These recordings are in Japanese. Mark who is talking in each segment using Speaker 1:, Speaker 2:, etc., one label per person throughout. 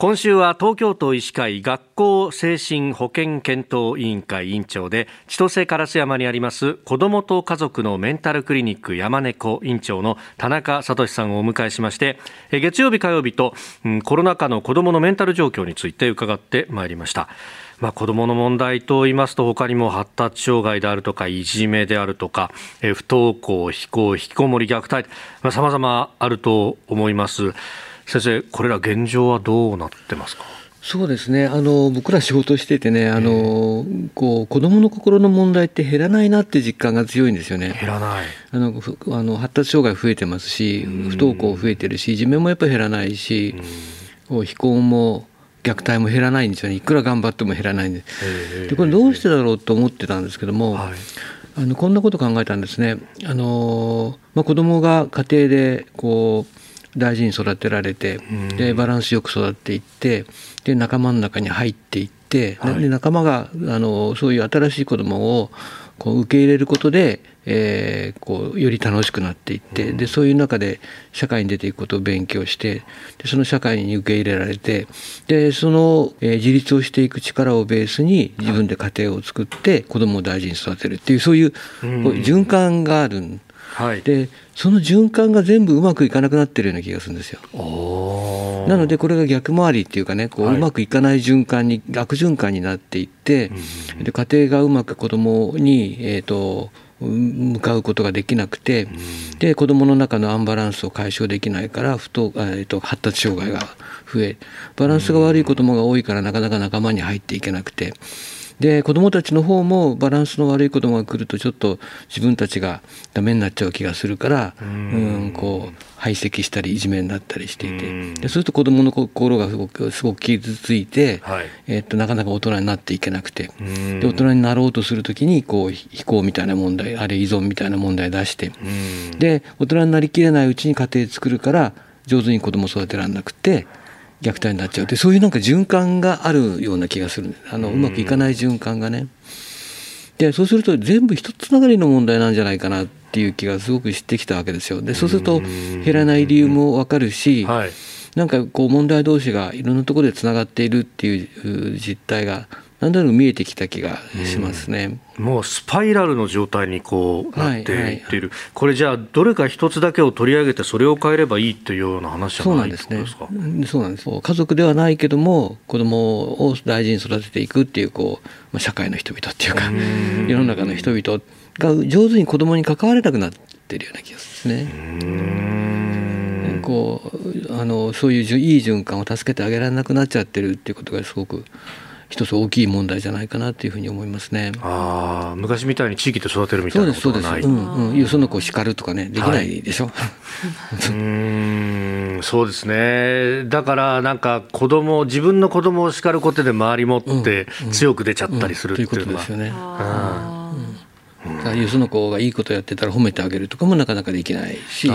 Speaker 1: 今週は東京都医師会学校精神保健検討委員会委員長で千歳烏山にあります子どもと家族のメンタルクリニック山猫委員長の田中聡さんをお迎えしまして月曜日火曜日と、コロナ禍の子どものメンタル状況について伺ってまいりました。まあ、子どもの問題と言いますと他にも発達障害であるとかいじめであるとか不登校、非行、引きこもり、虐待さまざ、まあると思います。先生、これら現状はどうなってますか？
Speaker 2: そうですね。あの僕ら仕事しててねあの、こう子どもの心の問題って減らないなって実感が強いんですよね。
Speaker 1: 減らない。
Speaker 2: あのあの発達障害増えてますし不登校増えてるしいじめもやっぱり減らないし非行も虐待も減らないんですよね。いくら頑張っても減らないんで。でこれどうしてだろうと思ってたんですけども、はい、あのこんなこと考えたんですね。あのまあ、子供が家庭でこう大事に育てられて、でバランスよく育っていってで仲間の中に入っていって、はい、で仲間があのそういう新しい子供をこう受け入れることで、えー、こうより楽しくなっていって、でそういう中で社会に出ていくことを勉強してでその社会に受け入れられてでその、えー、自立をしていく力をベースに自分で家庭を作って子供を大事に育てるっていうそういうこう循環がある。はい、でその循環が全部うまくいかなくなってるような気がするんですよ。なのでこれが逆回りっていうかねこううまくいかない循環に悪循環になっていって、で家庭がうまく子供にえっ、ー、と向かうことができなくて、で子どもの中のアンバランスを解消できないから不と、えー、と発達障害が増えバランスが悪い子どもが多いからなかなか仲間に入っていけなくて。で子どもたちの方もバランスの悪い子どもが来るとちょっと自分たちがダメになっちゃう気がするからうん。こう排斥したりいじめになったりしていてでそうすると子どもの心がすごくすごく傷ついて、はい、えー、っとなかなか大人になっていけなくて。で大人になろうとする時にこう非行みたいな問題あるいは依存みたいな問題出して。で大人になりきれないうちに家庭作るから上手に子供育てられなくて虐待になっちゃうってそういうなんか循環があるような気がするあのうまくいかない循環がね。でそうすると全部一つながりの問題なんじゃないかなっていう気がすごくしてきたわけですよ。でそうすると減らない理由も分かるし、はい、なんかこう問題同士がいろんなところでつながっているっていう実態がなんとなく見えてきた気がしますね、
Speaker 1: うん、もうスパイラルの状態にこうなっていっている、はい。はい、これじゃあどれか一つだけを取り上げてそれを変えればいいというような話じゃないですね。
Speaker 2: そうなんです。家族ではないけども子供を大事に育てていくっていうこう、まあ、社会の人々っていうか世の中の人々が上手に子供に関われなくなってるような気がするんですね。こうあのそういういい循環を助けてあげられなくなっちゃってるっていうことがすごく一つ大きい問題じゃないかなというふうに思いますね。
Speaker 1: ああ、昔みたいに地域で育てるみたいなことがない。
Speaker 2: そうです、そうです。うん、うん、よその子を叱るとかね、できないでしょ。はい、う
Speaker 1: ん、そうですね。だからなんか子供、自分の子供を叱ることで周りもって強く出ちゃったりするっていうのは。ということですよね。
Speaker 2: うん。よその子がいいことやってたら褒めてあげるとかもなかなかできないし。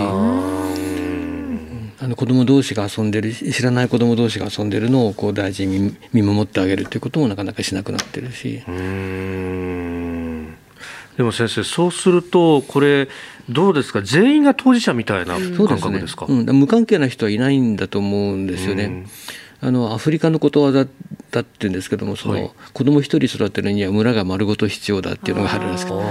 Speaker 2: あの子供同士が遊んでる知らない子供同士が遊んでるのをこう大事に見守ってあげるということもなかなかしなくなってるし。
Speaker 1: でも先生そうするとこれどうですか？全員が当事者みたいな感覚ですか、
Speaker 2: ね。うん、無関係な人はいないんだと思うんですよね。あのアフリカのことわざだって言うんですけどもその、はい、子供一人育てるには村が丸ごと必要だっていうのがあるんですけど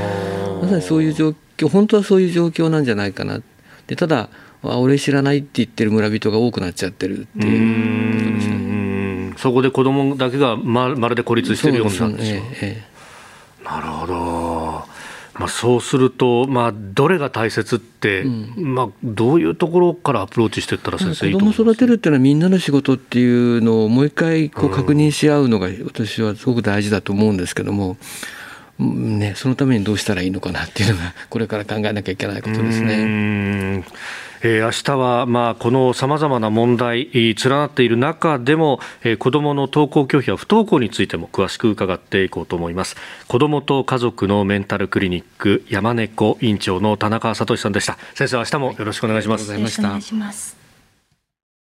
Speaker 2: まさにそういう状況本当はそういう状況なんじゃないかな。でただあ俺知らないって言ってる村人が多くなっちゃってるっていうことです
Speaker 1: ね。そこで子供だけがままるで孤立してるようになるんですよ。ええ、なるほど。まあ、そうすると、まあ、どれが大切って、うん、まあ、どういうところからアプローチしていったら先生
Speaker 2: 子供育てるっていうのはみんなの仕事っていうのをもう一回こう確認し合うのが私はすごく大事だと思うんです？けども、ね、そのためにどうしたらいいのかなっていうのが これから考えなきゃいけないことですね。
Speaker 1: えー、明日はまあこのさまざまな問題連なっている中でも、えー、子どもの登校拒否や不登校についても詳しく伺っていこうと思います。子どもと家族のメンタルクリニック山猫院長の田中聡さんでした。先生明日もよろしくお願いします、
Speaker 3: はい、よろしくお願いします